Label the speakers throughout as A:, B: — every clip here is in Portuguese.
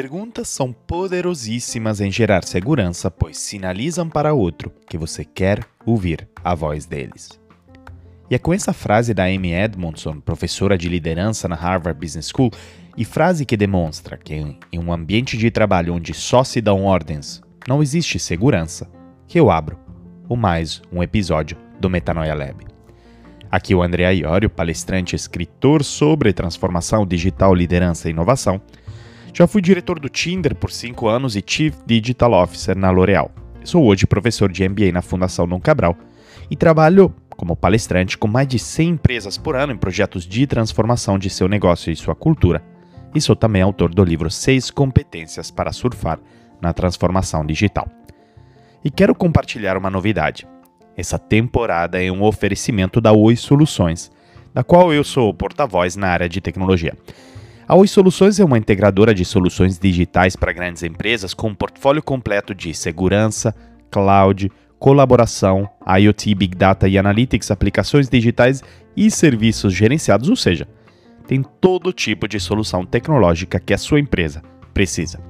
A: perguntas são poderosíssimas em gerar segurança, pois sinalizam para outro que você quer ouvir a voz deles. E é com essa frase da Amy Edmondson, professora de liderança na Harvard Business School, e frase que demonstra que em um ambiente de trabalho onde só se dão ordens, não existe segurança, que eu abro o mais um episódio do Metanoia Lab. Aqui o André Iorio, palestrante e escritor sobre transformação digital, liderança e inovação. Já fui diretor do Tinder por 5 anos e Chief Digital Officer na L'Oréal. Sou hoje professor de MBA na Fundação Dom Cabral e trabalho como palestrante com mais de 100 empresas por ano em projetos de transformação de seu negócio e sua cultura. E sou também autor do livro 6 Competências para Surfar na Transformação Digital. E quero compartilhar uma novidade. Essa temporada é um oferecimento da Oi Soluções, da qual eu sou porta-voz na área de tecnologia. A Oi Soluções é uma integradora de soluções digitais para grandes empresas com um portfólio completo de segurança, cloud, colaboração, IoT, Big Data e Analytics, aplicações digitais e serviços gerenciados, ou seja, tem todo tipo de solução tecnológica que a sua empresa precisa.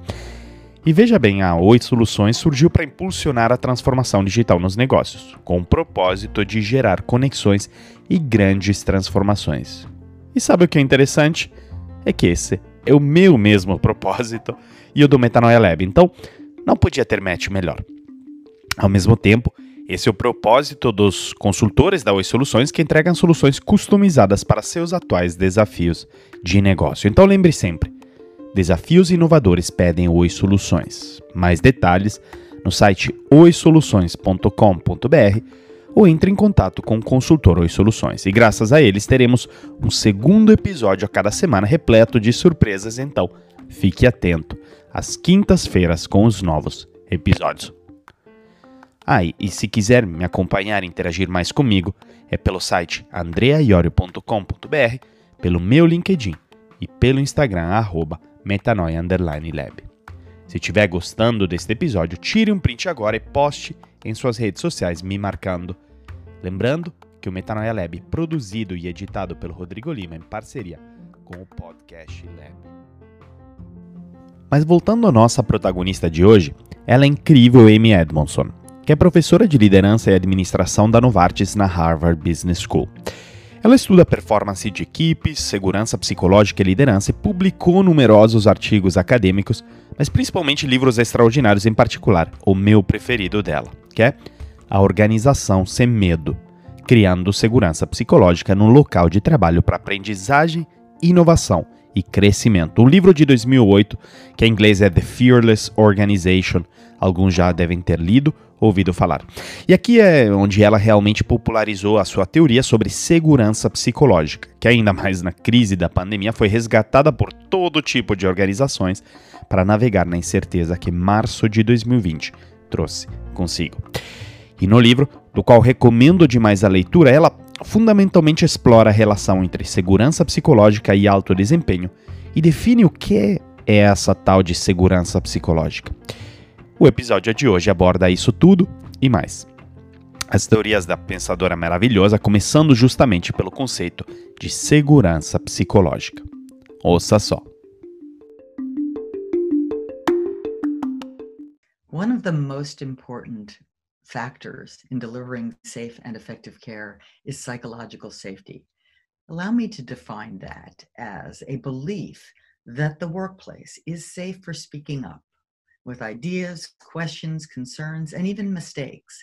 A: E veja bem, a Oi Soluções surgiu para impulsionar a transformação digital nos negócios, com o propósito de gerar conexões e grandes transformações. E sabe o que é interessante? É que esse é o meu mesmo propósito e o do Metanoia Lab, então não podia ter match melhor. Ao mesmo tempo, esse é o propósito dos consultores da Oi Soluções que entregam soluções customizadas para seus atuais desafios de negócio. Então lembre sempre, desafios inovadores pedem Oi Soluções. Mais detalhes no site oisoluções.com.br ou entre em contato com o consultor Oi Soluções. E graças a eles teremos um segundo episódio a cada semana repleto de surpresas, então fique atento às quintas-feiras com os novos episódios. Ah, e, se quiser me acompanhar e interagir mais comigo, é pelo site andreaiorio.com.br, pelo meu LinkedIn e pelo Instagram, arroba metanoia_lab. Se estiver gostando deste episódio, tire um print agora e poste em suas redes sociais me marcando. Lembrando que o Metanoia Lab produzido e editado pelo Rodrigo Lima em parceria com o Podcast Lab. Mas voltando à nossa protagonista de hoje, ela é incrível Amy Edmondson que é professora de liderança e administração da Novartis na Harvard Business School. Ela estuda performance de equipes, segurança psicológica e liderança e publicou numerosos artigos acadêmicos, mas principalmente livros extraordinários, em particular o meu preferido dela, que é A Organização Sem Medo, criando segurança psicológica no local de trabalho para aprendizagem, inovação e crescimento. Um livro de 2008, que em inglês é The Fearless Organization, alguns já devem ter lido ouvido falar. E aqui é onde ela realmente popularizou a sua teoria sobre segurança psicológica, que ainda mais na crise da pandemia foi resgatada por todo tipo de organizações para navegar na incerteza que março de 2020 trouxe consigo. E no livro, do qual recomendo demais a leitura, ela fundamentalmente explora a relação entre segurança psicológica e alto desempenho e define o que é essa tal de segurança psicológica. O episódio de hoje aborda isso tudo e mais. As teorias da pensadora maravilhosa, começando justamente pelo conceito de segurança psicológica. Ouça só.
B: One of the most important factors in delivering safe and effective care is psychological safety. Allow me to define that as a belief that the workplace is safe for speaking up with ideas, questions, concerns, and even mistakes.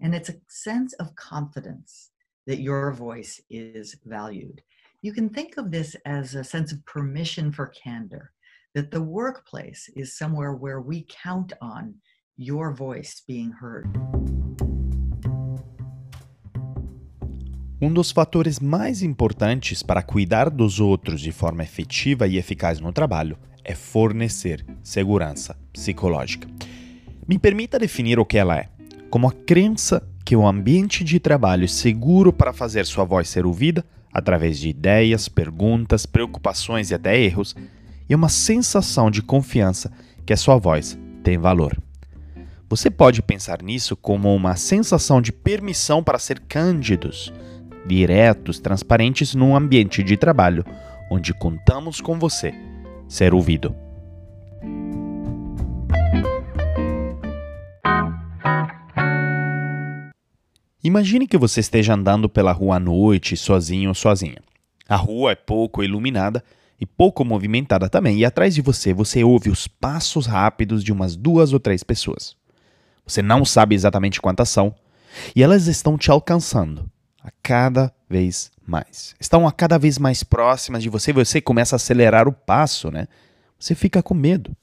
B: And it's a sense of confidence that your voice is valued. You can think of this as a sense of permission for candor, that the workplace is somewhere where we count on your voice being heard.
A: Um dos fatores mais importantes para cuidar dos outros de forma efetiva e eficaz no trabalho é fornecer segurança psicológica. Me permita definir o que ela é, como a crença que o ambiente de trabalho é seguro para fazer sua voz ser ouvida através de ideias, perguntas, preocupações e até erros, e uma sensação de confiança que a sua voz tem valor. Você pode pensar nisso como uma sensação de permissão para ser cândidos, diretos, transparentes num ambiente de trabalho onde contamos com você ser ouvido. Imagine que você esteja andando pela rua à noite, sozinho ou sozinha. A rua é pouco iluminada e pouco movimentada também, e atrás de você você ouve os passos rápidos de umas duas ou três pessoas. Você não sabe exatamente quantas são, e elas estão te alcançando a cada vez mais. Estão a cada vez mais próximas de você e você começa a acelerar o passo, né? Você fica com medo.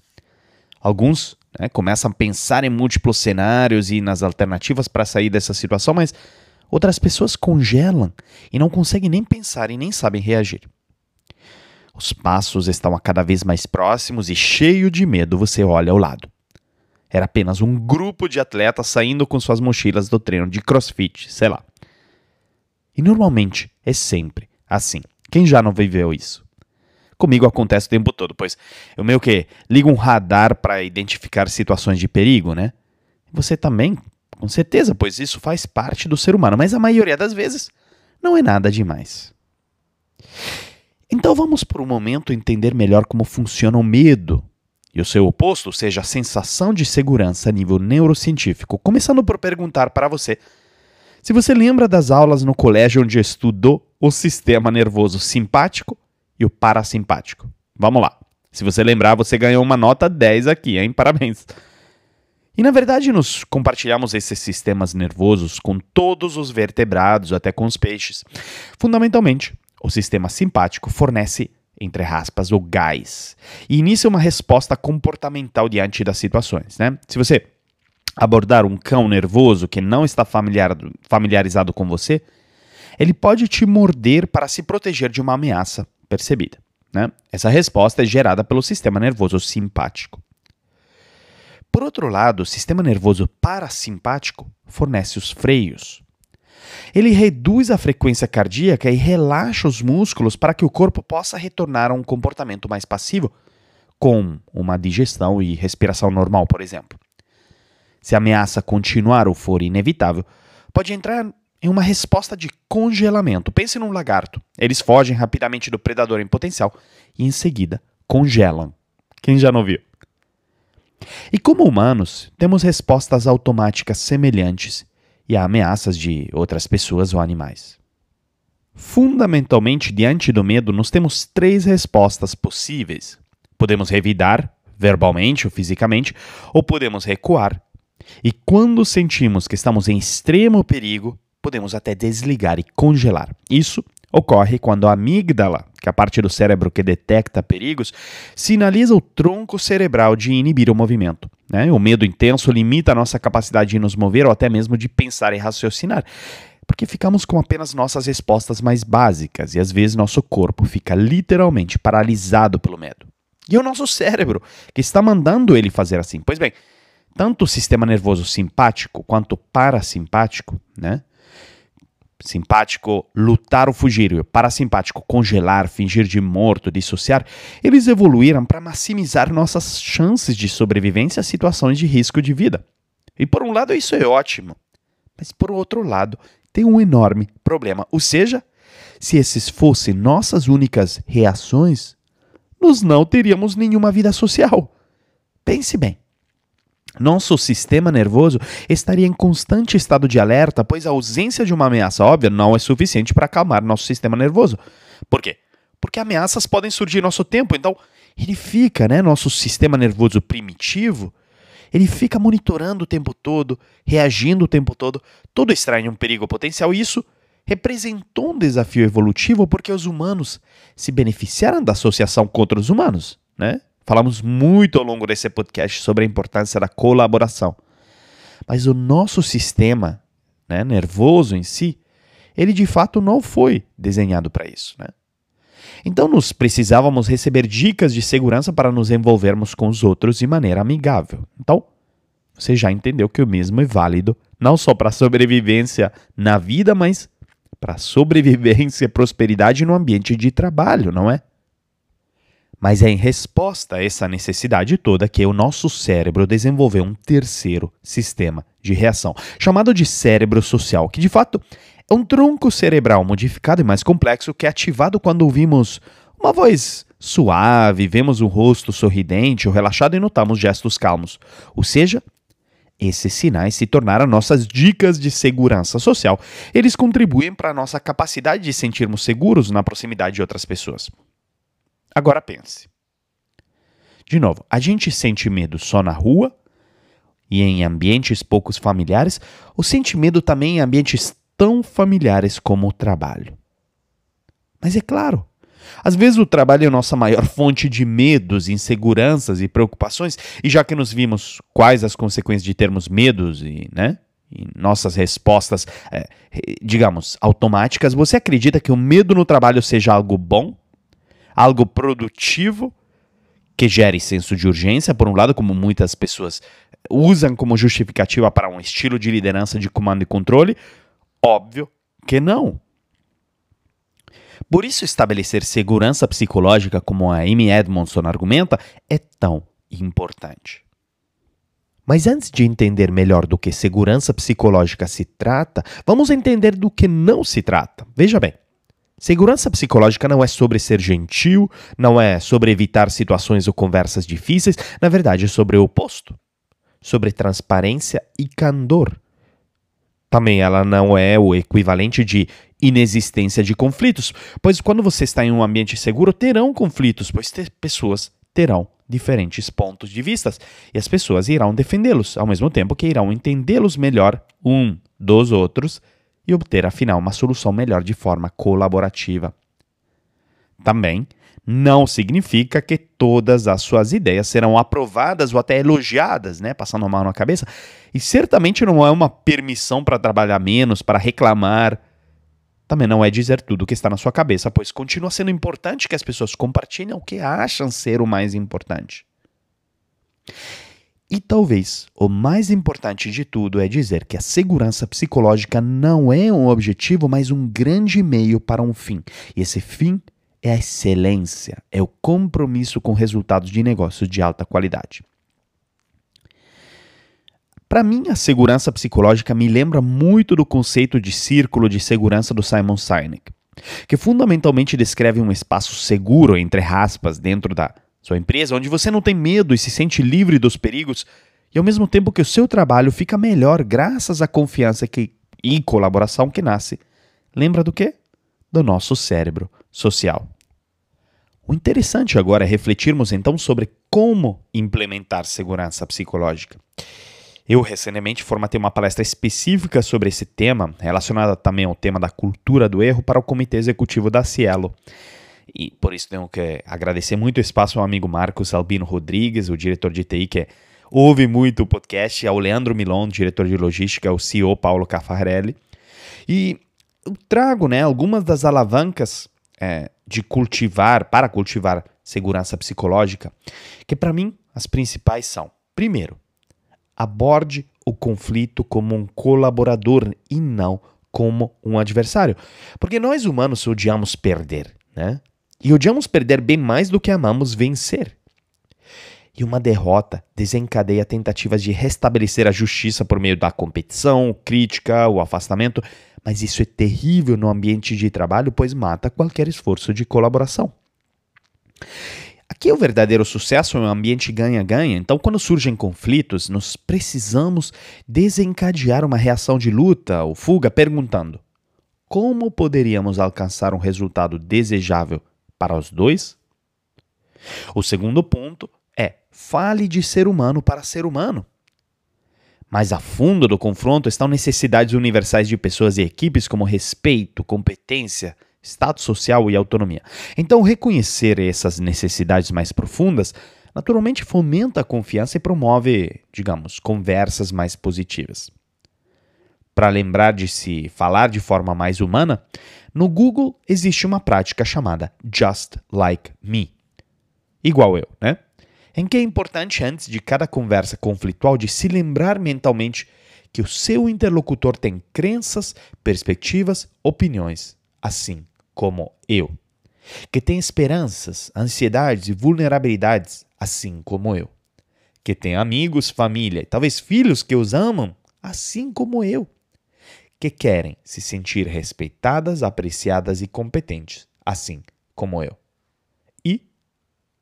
A: Alguns né, começam a pensar em múltiplos cenários e nas alternativas para sair dessa situação, mas outras pessoas congelam e não conseguem nem pensar e nem sabem reagir. Os passos estão a cada vez mais próximos e cheio de medo você olha ao lado. Era apenas um grupo de atletas saindo com suas mochilas do treino de crossfit, sei lá. E normalmente é sempre assim. Quem já não viveu isso? Comigo acontece o tempo todo, pois eu meio que ligo um radar para identificar situações de perigo, né? Você também, com certeza, pois isso faz parte do ser humano, mas a maioria das vezes não é nada demais. Então vamos por um momento entender melhor como funciona o medo e o seu oposto, ou seja, a sensação de segurança a nível neurocientífico, começando por perguntar para você se você lembra das aulas no colégio onde estudou o sistema nervoso simpático e o parasimpático. Vamos lá. Se você lembrar, você ganhou uma nota 10 aqui, hein? Parabéns. E na verdade, nos compartilhamos esses sistemas nervosos com todos os vertebrados, até com os peixes. Fundamentalmente, o sistema simpático fornece, entre aspas, o gás e inicia uma resposta comportamental diante das situações. Né? Se você abordar um cão nervoso que não está familiar, familiarizado com você, ele pode te morder para se proteger de uma ameaça percebida. Né? Essa resposta é gerada pelo sistema nervoso simpático. Por outro lado, o sistema nervoso parasimpático fornece os freios. Ele reduz a frequência cardíaca e relaxa os músculos para que o corpo possa retornar a um comportamento mais passivo, com uma digestão e respiração normal, por exemplo. Se a ameaça continuar ou for inevitável, pode entrar em uma resposta de congelamento. Pense num lagarto. Eles fogem rapidamente do predador em potencial e em seguida congelam. Quem já não viu? E como humanos, temos respostas automáticas semelhantes e a ameaças de outras pessoas ou animais. Fundamentalmente, diante do medo, nós temos três respostas possíveis. Podemos revidar, verbalmente ou fisicamente, ou podemos recuar. E quando sentimos que estamos em extremo perigo, podemos até desligar e congelar. Isso ocorre quando a amígdala, que é a parte do cérebro que detecta perigos, sinaliza o tronco cerebral de inibir o movimento. Né? O medo intenso limita a nossa capacidade de nos mover ou até mesmo de pensar e raciocinar, porque ficamos com apenas nossas respostas mais básicas e às vezes nosso corpo fica literalmente paralisado pelo medo. E é o nosso cérebro que está mandando ele fazer assim. Pois bem, tanto o sistema nervoso simpático quanto parasimpático, né? simpático lutar ou fugir, o parasimpático congelar, fingir de morto, dissociar, eles evoluíram para maximizar nossas chances de sobrevivência a situações de risco de vida. E por um lado isso é ótimo, mas por outro lado tem um enorme problema. Ou seja, se esses fossem nossas únicas reações, nós não teríamos nenhuma vida social. Pense bem. Nosso sistema nervoso estaria em constante estado de alerta, pois a ausência de uma ameaça óbvia não é suficiente para acalmar nosso sistema nervoso. Por quê? Porque ameaças podem surgir em nosso tempo, então ele fica, né, nosso sistema nervoso primitivo, ele fica monitorando o tempo todo, reagindo o tempo todo, todo extrai um perigo potencial, isso representou um desafio evolutivo porque os humanos se beneficiaram da associação com outros humanos, né? Falamos muito ao longo desse podcast sobre a importância da colaboração. Mas o nosso sistema né, nervoso em si, ele de fato não foi desenhado para isso. Né? Então, nós precisávamos receber dicas de segurança para nos envolvermos com os outros de maneira amigável. Então, você já entendeu que o mesmo é válido não só para a sobrevivência na vida, mas para a sobrevivência e prosperidade no ambiente de trabalho, não é? Mas é em resposta a essa necessidade toda que o nosso cérebro desenvolveu um terceiro sistema de reação, chamado de cérebro social, que de fato é um tronco cerebral modificado e mais complexo que é ativado quando ouvimos uma voz suave, vemos um rosto sorridente ou relaxado e notamos gestos calmos. Ou seja, esses sinais se tornaram nossas dicas de segurança social. Eles contribuem para a nossa capacidade de sentirmos seguros na proximidade de outras pessoas. Agora pense. De novo, a gente sente medo só na rua e em ambientes poucos familiares, ou sente medo também em ambientes tão familiares como o trabalho? Mas é claro, às vezes o trabalho é a nossa maior fonte de medos, inseguranças e preocupações, e já que nos vimos quais as consequências de termos medos e, né, e nossas respostas, é, digamos, automáticas, você acredita que o medo no trabalho seja algo bom? Algo produtivo? Que gere senso de urgência, por um lado, como muitas pessoas usam como justificativa para um estilo de liderança de comando e controle? Óbvio que não. Por isso, estabelecer segurança psicológica, como a Amy Edmondson argumenta, é tão importante. Mas antes de entender melhor do que segurança psicológica se trata, vamos entender do que não se trata. Veja bem, segurança psicológica não é sobre ser gentil, não é sobre evitar situações ou conversas difíceis, na verdade é sobre o oposto. Sobre transparência e candor. Também ela não é o equivalente de inexistência de conflitos, pois quando você está em um ambiente seguro, terão conflitos, pois ter pessoas terão diferentes pontos de vista e as pessoas irão defendê-los, ao mesmo tempo que irão entendê-los melhor um dos outros e obter afinal uma solução melhor de forma colaborativa. Também não significa que todas as suas ideias serão aprovadas ou até elogiadas, né, passando a mão na cabeça, e certamente não é uma permissão para trabalhar menos, para reclamar, também não é dizer tudo o que está na sua cabeça, pois continua sendo importante que as pessoas compartilhem o que acham ser o mais importante. E talvez o mais importante de tudo é dizer que a segurança psicológica não é um objetivo, mas um grande meio para um fim. E esse fim é a excelência, é o compromisso com resultados de negócios de alta qualidade. Para mim, a segurança psicológica me lembra muito do conceito de círculo de segurança do Simon Sinek, que fundamentalmente descreve um espaço seguro, entre aspas, dentro da sua empresa, onde você não tem medo e se sente livre dos perigos, e ao mesmo tempo que o seu trabalho fica melhor graças à confiança que, e colaboração que nasce. Lembra do quê? Do nosso cérebro social. O interessante agora é refletirmos então sobre como implementar segurança psicológica. Eu recentemente formatei uma palestra específica sobre esse tema, relacionada também ao tema da cultura do erro, para o comitê executivo da Cielo. E por isso tenho que agradecer muito o espaço ao amigo Marcos Albino Rodrigues, o diretor de TI, que ouve muito o podcast, ao Leandro Milon, diretor de logística, ao CEO Paulo Caffarelli. E eu trago né, algumas das alavancas é, de cultivar, para cultivar segurança psicológica, que para mim as principais são: primeiro, aborde o conflito como um colaborador e não como um adversário. Porque nós humanos odiamos perder, né? E odiamos perder bem mais do que amamos vencer. E uma derrota desencadeia tentativas de restabelecer a justiça por meio da competição, crítica, o afastamento, mas isso é terrível no ambiente de trabalho, pois mata qualquer esforço de colaboração. Aqui o verdadeiro sucesso é um ambiente ganha-ganha, então quando surgem conflitos, nós precisamos desencadear uma reação de luta ou fuga perguntando: como poderíamos alcançar um resultado desejável para os dois? O segundo ponto é: fale de ser humano para ser humano. Mais a fundo do confronto estão necessidades universais de pessoas e equipes como respeito, competência, status social e autonomia. Então, reconhecer essas necessidades mais profundas naturalmente fomenta a confiança e promove, digamos, conversas mais positivas. Para lembrar de se falar de forma mais humana, no Google existe uma prática chamada Just Like Me. Igual eu, né? Em que é importante, antes de cada conversa conflitual, de se lembrar mentalmente que o seu interlocutor tem crenças, perspectivas, opiniões, assim como eu, que tem esperanças, ansiedades e vulnerabilidades, assim como eu, que tem amigos, família e talvez filhos que os amam, assim como eu, que querem se sentir respeitadas, apreciadas e competentes, assim como eu. E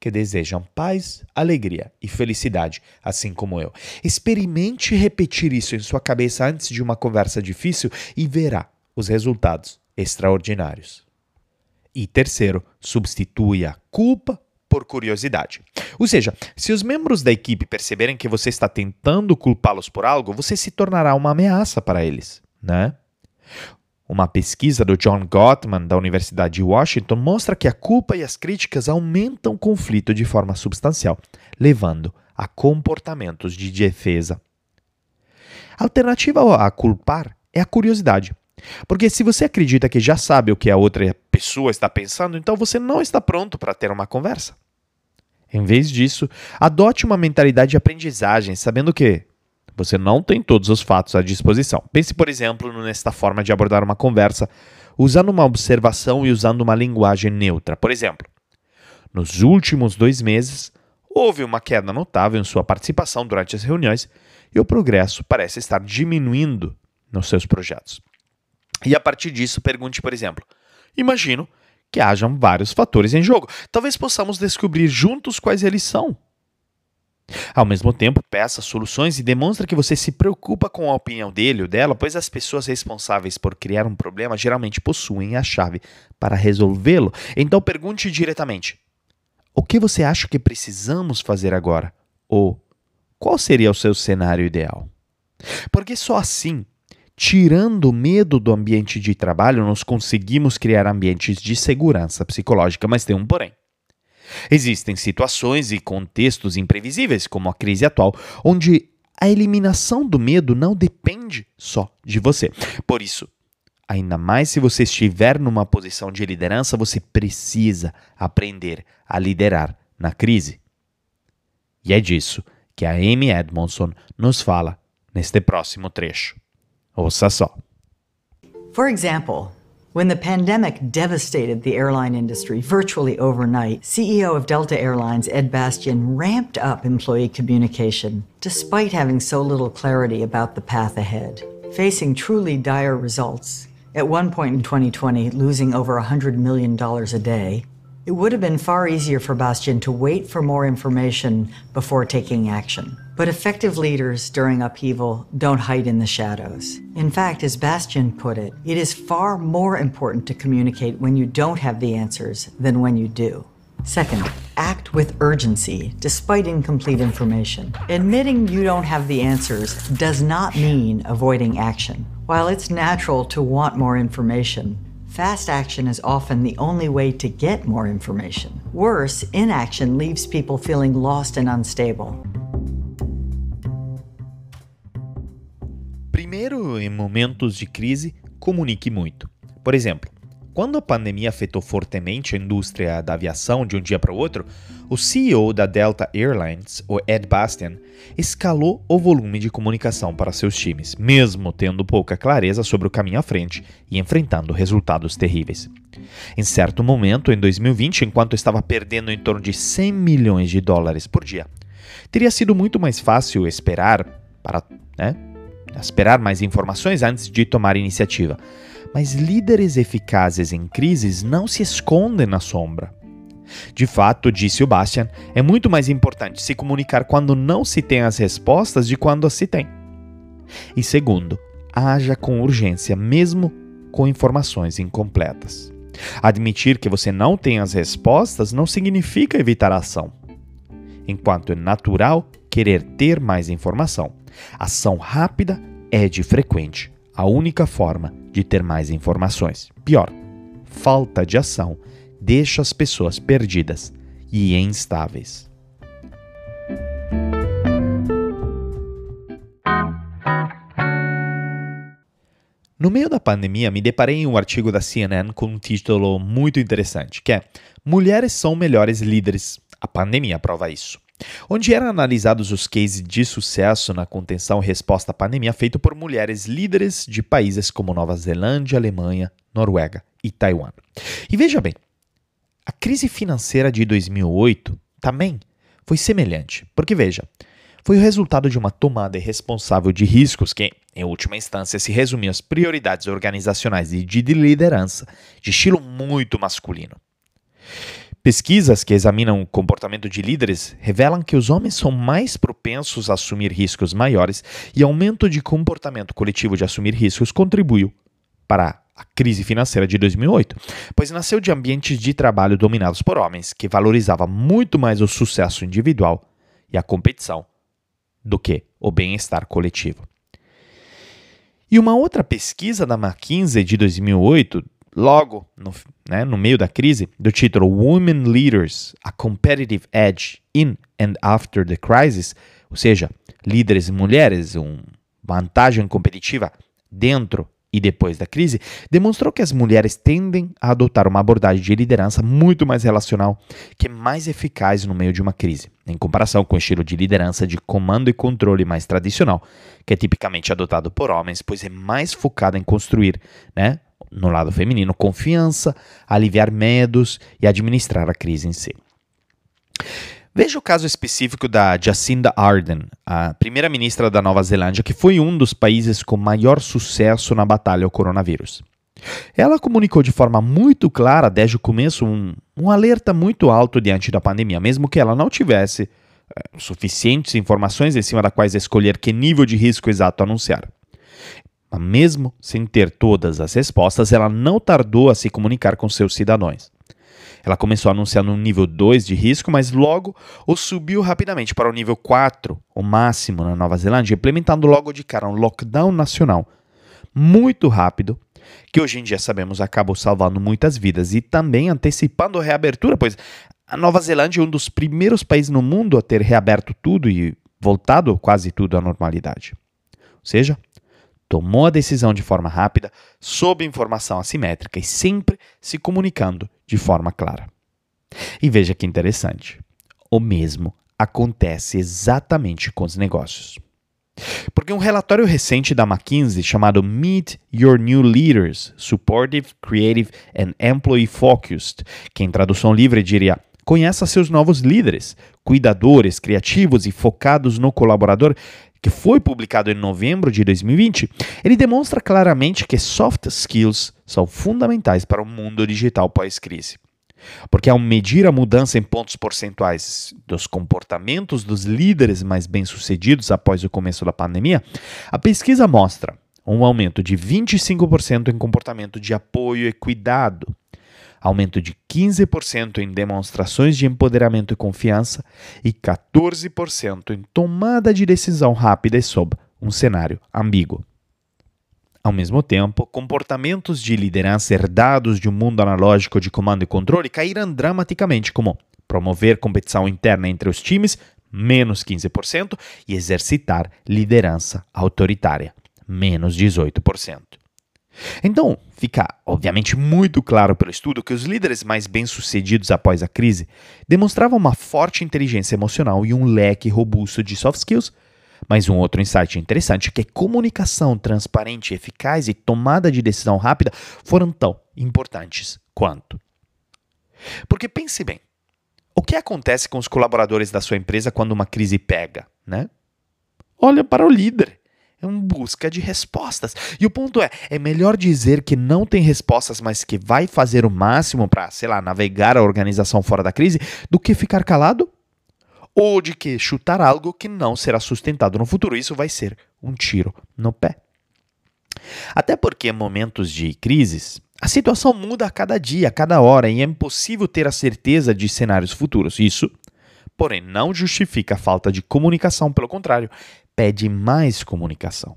A: que desejam paz, alegria e felicidade, assim como eu. Experimente repetir isso em sua cabeça antes de uma conversa difícil e verá os resultados extraordinários. E terceiro, substitui a culpa por curiosidade. Ou seja, se os membros da equipe perceberem que você está tentando culpá-los por algo, você se tornará uma ameaça para eles, né? Uma pesquisa do John Gottman, da Universidade de Washington, mostra que a culpa e as críticas aumentam o conflito de forma substancial, levando a comportamentos de defesa. A alternativa a culpar é a curiosidade. Porque se você acredita que já sabe o que a outra pessoa está pensando, então você não está pronto para ter uma conversa. Em vez disso, adote uma mentalidade de aprendizagem, sabendo que você não tem todos os fatos à disposição. Pense, por exemplo, nesta forma de abordar uma conversa, usando uma observação e usando uma linguagem neutra. Por exemplo, nos últimos dois meses, houve uma queda notável em sua participação durante as reuniões e o progresso parece estar diminuindo nos seus projetos. E a partir disso, pergunte, por exemplo: imagino que hajam vários fatores em jogo. Talvez possamos descobrir juntos quais eles são. Ao mesmo tempo, peça soluções e demonstre que você se preocupa com a opinião dele ou dela, pois as pessoas responsáveis por criar um problema geralmente possuem a chave para resolvê-lo. Então pergunte diretamente: O que você acha que precisamos fazer agora? Ou qual seria o seu cenário ideal? Porque só assim, tirando o medo do ambiente de trabalho, nós conseguimos criar ambientes de segurança psicológica, mas tem um porém. Existem situações e contextos imprevisíveis, como a crise atual, onde a eliminação do medo não depende só de você. Por isso, ainda mais se você estiver numa posição de liderança, você precisa aprender a liderar na crise. E é disso que a Amy Edmondson nos fala neste próximo trecho. Ouça só.
B: For example, When the pandemic devastated the airline industry virtually overnight, CEO of Delta Airlines Ed Bastian ramped up employee communication, despite having so little clarity about the path ahead. Facing truly dire results, at one point in 2020, losing over $100 million a day, it would have been far easier for Bastian to wait for more information before taking action. But effective leaders during upheaval don't hide in the shadows. In fact, as Bastian put it, it is far more important to communicate when you don't have the answers than when you do. Second, act with urgency despite incomplete information. Admitting you don't have the answers does not mean avoiding action. While it's natural to want more information, Fast action is often the only way to get more information. Worse, inaction leaves people feeling lost and unstable.
A: Em momentos de crise, comunique muito. Por exemplo, quando a pandemia afetou fortemente a indústria da aviação de um dia para o outro, o CEO da Delta Airlines, o Ed Bastian, escalou o volume de comunicação para seus times, mesmo tendo pouca clareza sobre o caminho à frente e enfrentando resultados terríveis. Em certo momento, em 2020, enquanto estava perdendo em torno de 100 milhões de dólares por dia, teria sido muito mais fácil esperar para, né, esperar mais informações antes de tomar iniciativa. Mas líderes eficazes em crises não se escondem na sombra. De fato, disse o Bastian, é muito mais importante se comunicar quando não se tem as respostas de quando se tem. E segundo, haja com urgência, mesmo com informações incompletas. Admitir que você não tem as respostas não significa evitar a ação. Enquanto é natural querer ter mais informação, ação rápida é de frequente a única forma de ter mais informações. Pior, falta de ação deixa as pessoas perdidas e instáveis. No meio da pandemia, me deparei em um artigo da CNN com um título muito interessante, que é Mulheres são melhores líderes. A pandemia prova isso onde eram analisados os cases de sucesso na contenção e resposta à pandemia feito por mulheres líderes de países como Nova Zelândia, Alemanha, Noruega e Taiwan. E veja bem, a crise financeira de 2008 também foi semelhante, porque veja, foi o resultado de uma tomada irresponsável de riscos que, em última instância, se resumiu às prioridades organizacionais e de liderança de estilo muito masculino. Pesquisas que examinam o comportamento de líderes revelam que os homens são mais propensos a assumir riscos maiores e aumento de comportamento coletivo de assumir riscos contribuiu para a crise financeira de 2008, pois nasceu de ambientes de trabalho dominados por homens que valorizavam muito mais o sucesso individual e a competição do que o bem-estar coletivo. E uma outra pesquisa da McKinsey de 2008 logo no, né, no meio da crise, do título Women Leaders: A Competitive Edge in and After the Crisis, ou seja, líderes mulheres, uma vantagem competitiva dentro e depois da crise, demonstrou que as mulheres tendem a adotar uma abordagem de liderança muito mais relacional, que é mais eficaz no meio de uma crise, em comparação com o estilo de liderança de comando e controle mais tradicional, que é tipicamente adotado por homens, pois é mais focado em construir né, no lado feminino, confiança, aliviar medos e administrar a crise em si. Veja o caso específico da Jacinda Ardern, a primeira-ministra da Nova Zelândia, que foi um dos países com maior sucesso na batalha ao coronavírus. Ela comunicou de forma muito clara, desde o começo, um, um alerta muito alto diante da pandemia, mesmo que ela não tivesse é, suficientes informações em cima da quais escolher que nível de risco exato anunciar. Mas mesmo sem ter todas as respostas, ela não tardou a se comunicar com seus cidadãos. Ela começou anunciando um nível 2 de risco, mas logo o subiu rapidamente para o nível 4, o máximo na Nova Zelândia, implementando logo de cara um lockdown nacional muito rápido, que hoje em dia sabemos acabou salvando muitas vidas e também antecipando a reabertura, pois a Nova Zelândia é um dos primeiros países no mundo a ter reaberto tudo e voltado quase tudo à normalidade. Ou seja, tomou a decisão de forma rápida, sob informação assimétrica e sempre se comunicando de forma clara. E veja que interessante. O mesmo acontece exatamente com os negócios. Porque um relatório recente da McKinsey chamado Meet Your New Leaders: Supportive, Creative and Employee Focused, que em tradução livre diria Conheça seus novos líderes, cuidadores, criativos e focados no colaborador, que foi publicado em novembro de 2020, ele demonstra claramente que soft skills são fundamentais para o mundo digital pós-crise. Porque ao medir a mudança em pontos percentuais dos comportamentos dos líderes mais bem-sucedidos após o começo da pandemia, a pesquisa mostra um aumento de 25% em comportamento de apoio e cuidado, aumento de 15% em demonstrações de empoderamento e confiança e 14% em tomada de decisão rápida e sob um cenário ambíguo. Ao mesmo tempo, comportamentos de liderança herdados de um mundo analógico de comando e controle caíram dramaticamente, como promover competição interna entre os times, menos 15%, e exercitar liderança autoritária, menos 18%. Então, fica obviamente muito claro pelo estudo que os líderes mais bem-sucedidos após a crise demonstravam uma forte inteligência emocional e um leque robusto de soft skills. Mas um outro insight interessante é que comunicação transparente, eficaz e tomada de decisão rápida foram tão importantes quanto. Porque pense bem, o que acontece com os colaboradores da sua empresa quando uma crise pega, né? Olha para o líder é uma busca de respostas. E o ponto é, é melhor dizer que não tem respostas, mas que vai fazer o máximo para, sei lá, navegar a organização fora da crise, do que ficar calado? Ou de que chutar algo que não será sustentado no futuro. Isso vai ser um tiro no pé. Até porque em momentos de crises, a situação muda a cada dia, a cada hora, e é impossível ter a certeza de cenários futuros. Isso, porém, não justifica a falta de comunicação, pelo contrário, pede mais comunicação.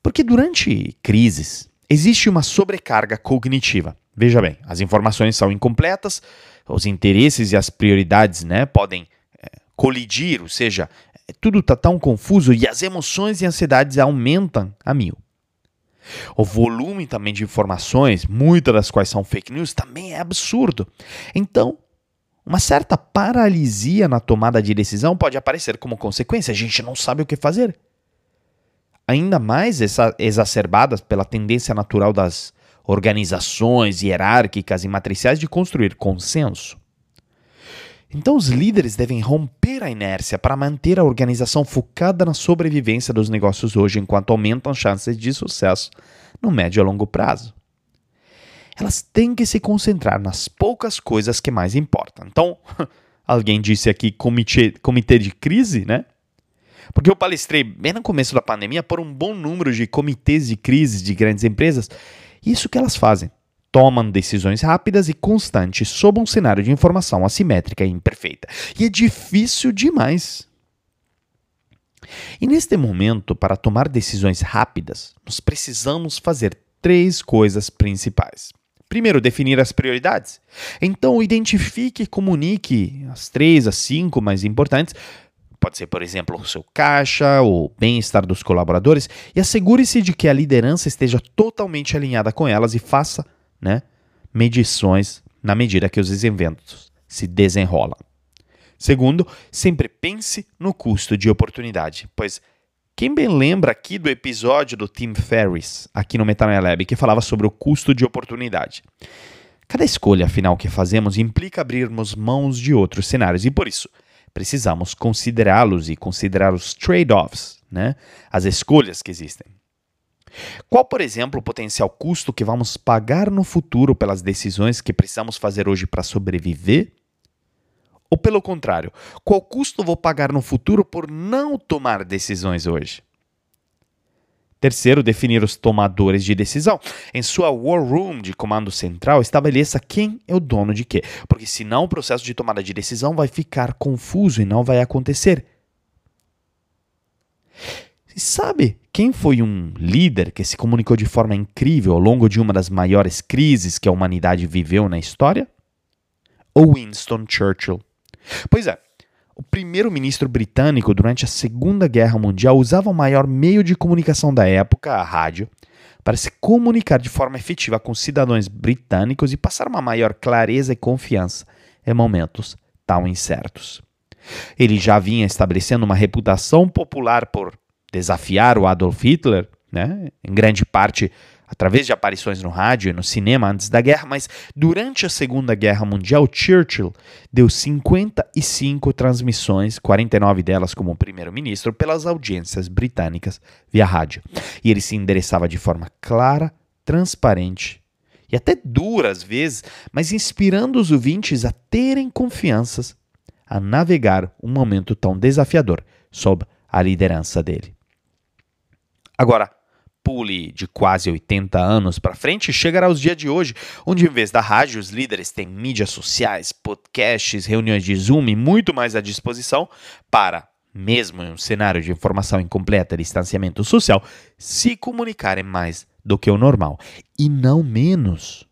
A: Porque durante crises existe uma sobrecarga cognitiva. Veja bem, as informações são incompletas, os interesses e as prioridades né, podem é, colidir, ou seja, tudo está tão confuso e as emoções e ansiedades aumentam a mil. O volume também de informações, muitas das quais são fake news, também é absurdo. Então, uma certa paralisia na tomada de decisão pode aparecer como consequência, a gente não sabe o que fazer. Ainda mais exacerbadas pela tendência natural das organizações hierárquicas e matriciais de construir consenso. Então, os líderes devem romper a inércia para manter a organização focada na sobrevivência dos negócios hoje, enquanto aumentam chances de sucesso no médio a longo prazo. Elas têm que se concentrar nas poucas coisas que mais importam. Então, alguém disse aqui comitê, comitê de crise, né? Porque eu palestrei bem no começo da pandemia por um bom número de comitês de crise de grandes empresas. Isso que elas fazem. Tomam decisões rápidas e constantes sob um cenário de informação assimétrica e imperfeita. E é difícil demais. E neste momento, para tomar decisões rápidas, nós precisamos fazer três coisas principais. Primeiro, definir as prioridades. Então, identifique e comunique as três, as cinco mais importantes. Pode ser, por exemplo, o seu caixa, o bem-estar dos colaboradores, e assegure-se de que a liderança esteja totalmente alinhada com elas e faça né, medições na medida que os eventos se desenrolam. Segundo, sempre pense no custo de oportunidade, pois quem bem lembra aqui do episódio do Tim Ferriss, aqui no Metanoia Lab, que falava sobre o custo de oportunidade. Cada escolha final que fazemos implica abrirmos mãos de outros cenários e por isso precisamos considerá-los e considerar os trade-offs, né? as escolhas que existem. Qual, por exemplo, o potencial custo que vamos pagar no futuro pelas decisões que precisamos fazer hoje para sobreviver? Ou pelo contrário, qual custo vou pagar no futuro por não tomar decisões hoje? Terceiro, definir os tomadores de decisão. Em sua War Room de comando central, estabeleça quem é o dono de quê, porque senão o processo de tomada de decisão vai ficar confuso e não vai acontecer. E sabe quem foi um líder que se comunicou de forma incrível ao longo de uma das maiores crises que a humanidade viveu na história? O Winston Churchill. Pois é, o primeiro-ministro britânico durante a Segunda Guerra Mundial usava o maior meio de comunicação da época, a rádio, para se comunicar de forma efetiva com cidadãos britânicos e passar uma maior clareza e confiança em momentos tão incertos. Ele já vinha estabelecendo uma reputação popular por desafiar o Adolf Hitler, né? em grande parte através de aparições no rádio e no cinema antes da guerra, mas durante a Segunda Guerra Mundial, Churchill deu 55 transmissões, 49 delas como primeiro-ministro, pelas audiências britânicas via rádio. E ele se endereçava de forma clara, transparente e até dura às vezes, mas inspirando os ouvintes a terem confianças a navegar um momento tão desafiador sob a liderança dele. Agora, pule de quase 80 anos para frente, chegará aos dias de hoje, onde em vez da rádio, os líderes têm mídias sociais, podcasts, reuniões de Zoom e muito mais à disposição para, mesmo em um cenário de informação incompleta e distanciamento social, se comunicarem mais do que o normal e não menos.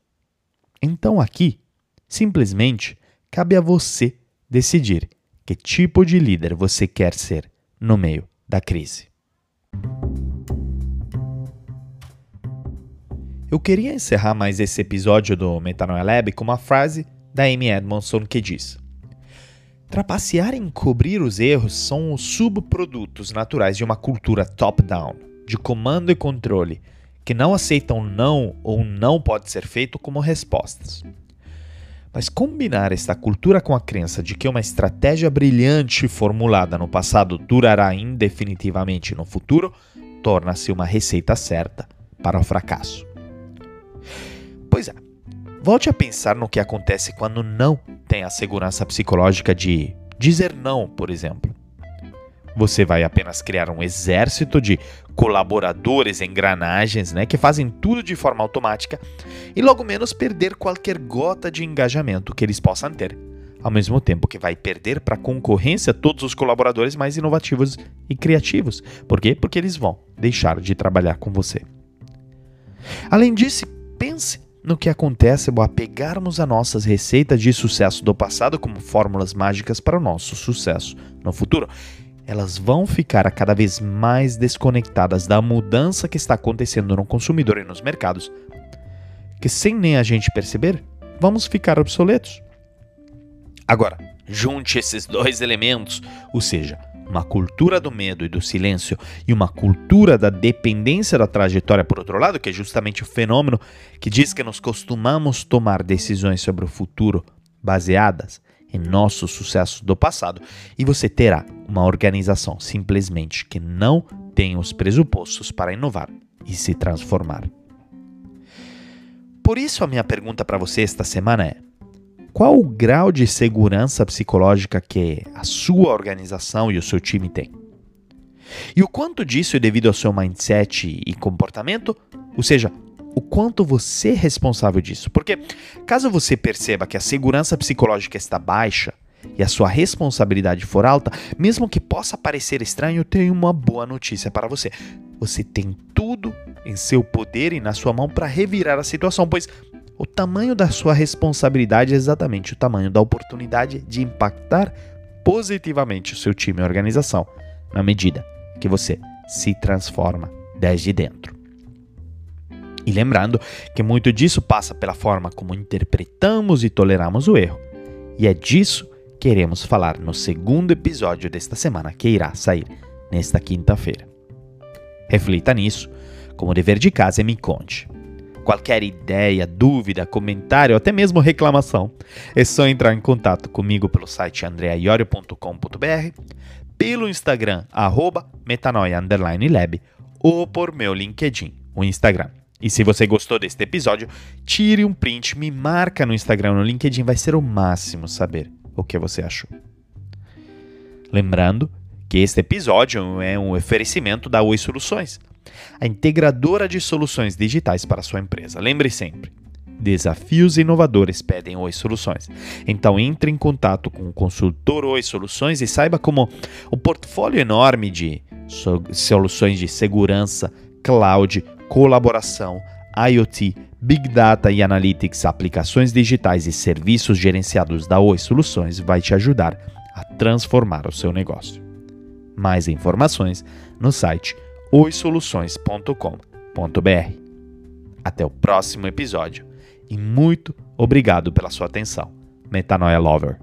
A: Então aqui, simplesmente, cabe a você decidir que tipo de líder você quer ser no meio da crise. Eu queria encerrar mais esse episódio do Metanoia Lab com uma frase da Amy Edmondson que diz: Trapacear e encobrir os erros são os subprodutos naturais de uma cultura top-down, de comando e controle, que não aceitam não ou não pode ser feito como respostas. Mas combinar esta cultura com a crença de que uma estratégia brilhante formulada no passado durará indefinitivamente no futuro torna-se uma receita certa para o fracasso. Pois é. Volte a pensar no que acontece quando não tem a segurança psicológica de dizer não, por exemplo. Você vai apenas criar um exército de colaboradores, engrenagens, né, que fazem tudo de forma automática e logo menos perder qualquer gota de engajamento que eles possam ter. Ao mesmo tempo que vai perder para a concorrência todos os colaboradores mais inovativos e criativos. Por quê? Porque eles vão deixar de trabalhar com você. Além disso, pense no que acontece ao apegarmos a nossas receitas de sucesso do passado como fórmulas mágicas para o nosso sucesso no futuro. Elas vão ficar cada vez mais desconectadas da mudança que está acontecendo no consumidor e nos mercados, que sem nem a gente perceber, vamos ficar obsoletos. Agora, junte esses dois elementos, ou seja, uma cultura do medo e do silêncio e uma cultura da dependência da trajetória, por outro lado, que é justamente o fenômeno que diz que nós costumamos tomar decisões sobre o futuro baseadas em nossos sucessos do passado, e você terá uma organização simplesmente que não tem os pressupostos para inovar e se transformar. por isso a minha pergunta para você esta semana é: qual o grau de segurança psicológica que a sua organização e o seu time têm? E o quanto disso é devido ao seu mindset e comportamento? Ou seja, o quanto você é responsável disso. Porque caso você perceba que a segurança psicológica está baixa e a sua responsabilidade for alta, mesmo que possa parecer estranho, eu tenho uma boa notícia para você. Você tem tudo em seu poder e na sua mão para revirar a situação, pois o tamanho da sua responsabilidade é exatamente o tamanho da oportunidade de impactar positivamente o seu time e organização, na medida que você se transforma desde dentro. E lembrando que muito disso passa pela forma como interpretamos e toleramos o erro. E é disso que queremos falar no segundo episódio desta semana, que irá sair nesta quinta-feira. Reflita nisso, como dever de casa e me conte. Qualquer ideia, dúvida, comentário, até mesmo reclamação, é só entrar em contato comigo pelo site andreaiorio.com.br, pelo Instagram, arroba metanoia_lab, ou por meu LinkedIn, o Instagram. E se você gostou deste episódio, tire um print, me marca no Instagram, no LinkedIn, vai ser o máximo saber o que você achou. Lembrando que este episódio é um oferecimento da Oi Soluções, a integradora de soluções digitais para sua empresa. Lembre sempre, desafios inovadores pedem Oi Soluções. Então entre em contato com o consultor Oi Soluções e saiba como o portfólio enorme de soluções de segurança, cloud, colaboração, IoT, Big Data e Analytics, aplicações digitais e serviços gerenciados da Oi Soluções vai te ajudar a transformar o seu negócio. Mais informações no site oisoluções.com.br. Até o próximo episódio e muito obrigado pela sua atenção. Metanoia Lover.